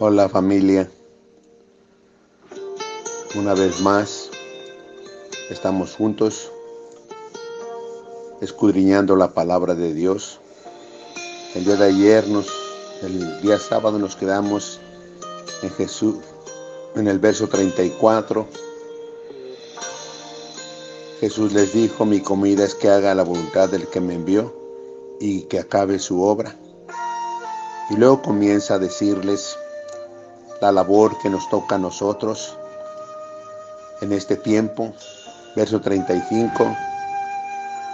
Hola familia, una vez más estamos juntos escudriñando la palabra de Dios. El día de ayer, nos, el día sábado nos quedamos en Jesús, en el verso 34. Jesús les dijo, mi comida es que haga la voluntad del que me envió y que acabe su obra. Y luego comienza a decirles, la labor que nos toca a nosotros en este tiempo. Verso 35.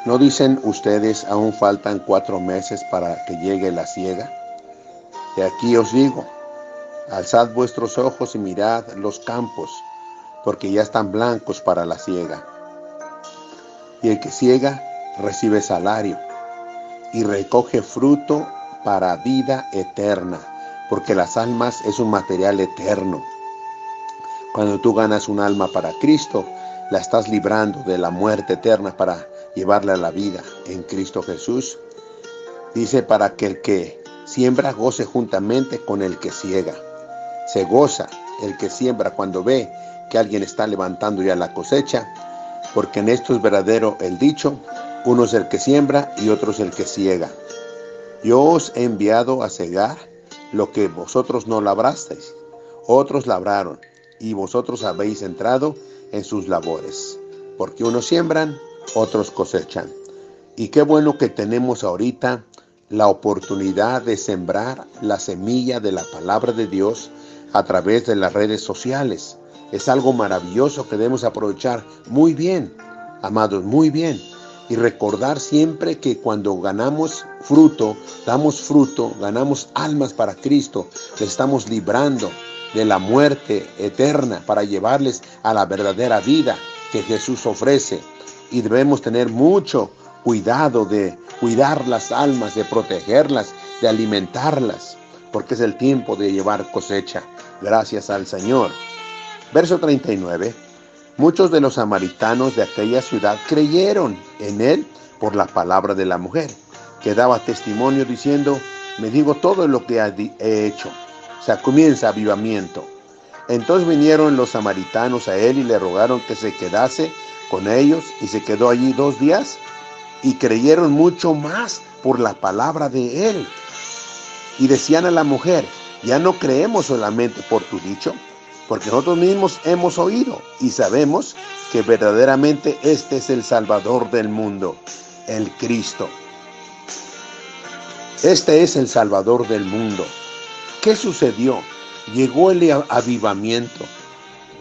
¿No dicen ustedes aún faltan cuatro meses para que llegue la ciega? De aquí os digo, alzad vuestros ojos y mirad los campos, porque ya están blancos para la ciega. Y el que ciega recibe salario y recoge fruto para vida eterna porque las almas es un material eterno. Cuando tú ganas un alma para Cristo, la estás librando de la muerte eterna para llevarla a la vida en Cristo Jesús. Dice para que el que siembra goce juntamente con el que ciega. Se goza el que siembra cuando ve que alguien está levantando ya la cosecha, porque en esto es verdadero el dicho, uno es el que siembra y otro es el que ciega. Yo os he enviado a cegar lo que vosotros no labrasteis, otros labraron, y vosotros habéis entrado en sus labores, porque unos siembran, otros cosechan. Y qué bueno que tenemos ahorita la oportunidad de sembrar la semilla de la palabra de Dios a través de las redes sociales. Es algo maravilloso que debemos aprovechar muy bien, amados, muy bien y recordar siempre que cuando ganamos fruto, damos fruto, ganamos almas para Cristo, les estamos librando de la muerte eterna para llevarles a la verdadera vida que Jesús ofrece. Y debemos tener mucho cuidado de cuidar las almas, de protegerlas, de alimentarlas, porque es el tiempo de llevar cosecha. Gracias al Señor. Verso 39. Muchos de los samaritanos de aquella ciudad creyeron en él por la palabra de la mujer, que daba testimonio diciendo, me digo todo lo que he hecho. O sea, comienza avivamiento. Entonces vinieron los samaritanos a él y le rogaron que se quedase con ellos y se quedó allí dos días y creyeron mucho más por la palabra de él. Y decían a la mujer, ya no creemos solamente por tu dicho, porque nosotros mismos hemos oído y sabemos que verdaderamente este es el Salvador del mundo, el Cristo. Este es el Salvador del mundo. ¿Qué sucedió? Llegó el avivamiento.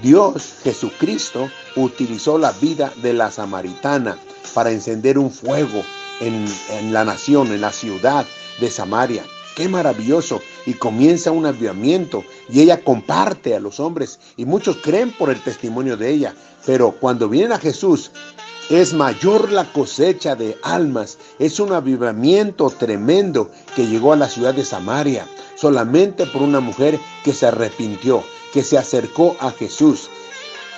Dios, Jesucristo, utilizó la vida de la samaritana para encender un fuego en, en la nación, en la ciudad de Samaria. Qué maravilloso. Y comienza un avivamiento y ella comparte a los hombres y muchos creen por el testimonio de ella. Pero cuando vienen a Jesús, es mayor la cosecha de almas. Es un avivamiento tremendo que llegó a la ciudad de Samaria solamente por una mujer que se arrepintió, que se acercó a Jesús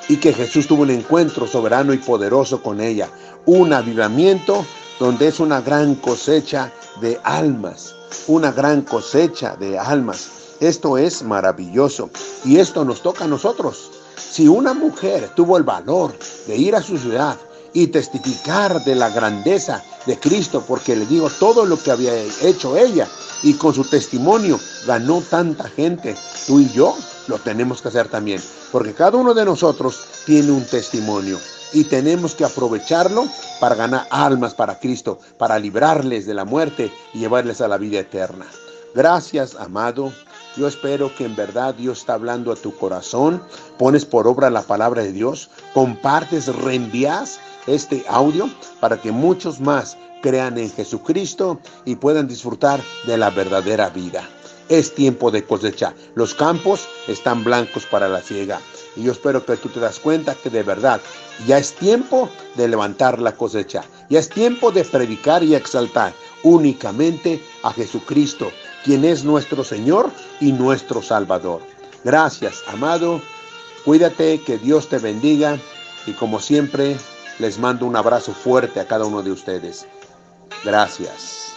y que Jesús tuvo un encuentro soberano y poderoso con ella. Un avivamiento donde es una gran cosecha de almas una gran cosecha de almas. Esto es maravilloso y esto nos toca a nosotros. Si una mujer tuvo el valor de ir a su ciudad y testificar de la grandeza de Cristo, porque le digo todo lo que había hecho ella y con su testimonio ganó tanta gente, tú y yo lo tenemos que hacer también, porque cada uno de nosotros tiene un testimonio y tenemos que aprovecharlo para ganar almas para Cristo, para librarles de la muerte y llevarles a la vida eterna. Gracias, amado. Yo espero que en verdad Dios está hablando a tu corazón, pones por obra la palabra de Dios, compartes, reenvías este audio para que muchos más crean en Jesucristo y puedan disfrutar de la verdadera vida. Es tiempo de cosecha. Los campos están blancos para la ciega. Y yo espero que tú te das cuenta que de verdad ya es tiempo de levantar la cosecha. Ya es tiempo de predicar y exaltar únicamente a Jesucristo, quien es nuestro Señor y nuestro Salvador. Gracias, amado. Cuídate, que Dios te bendiga y como siempre les mando un abrazo fuerte a cada uno de ustedes. Gracias.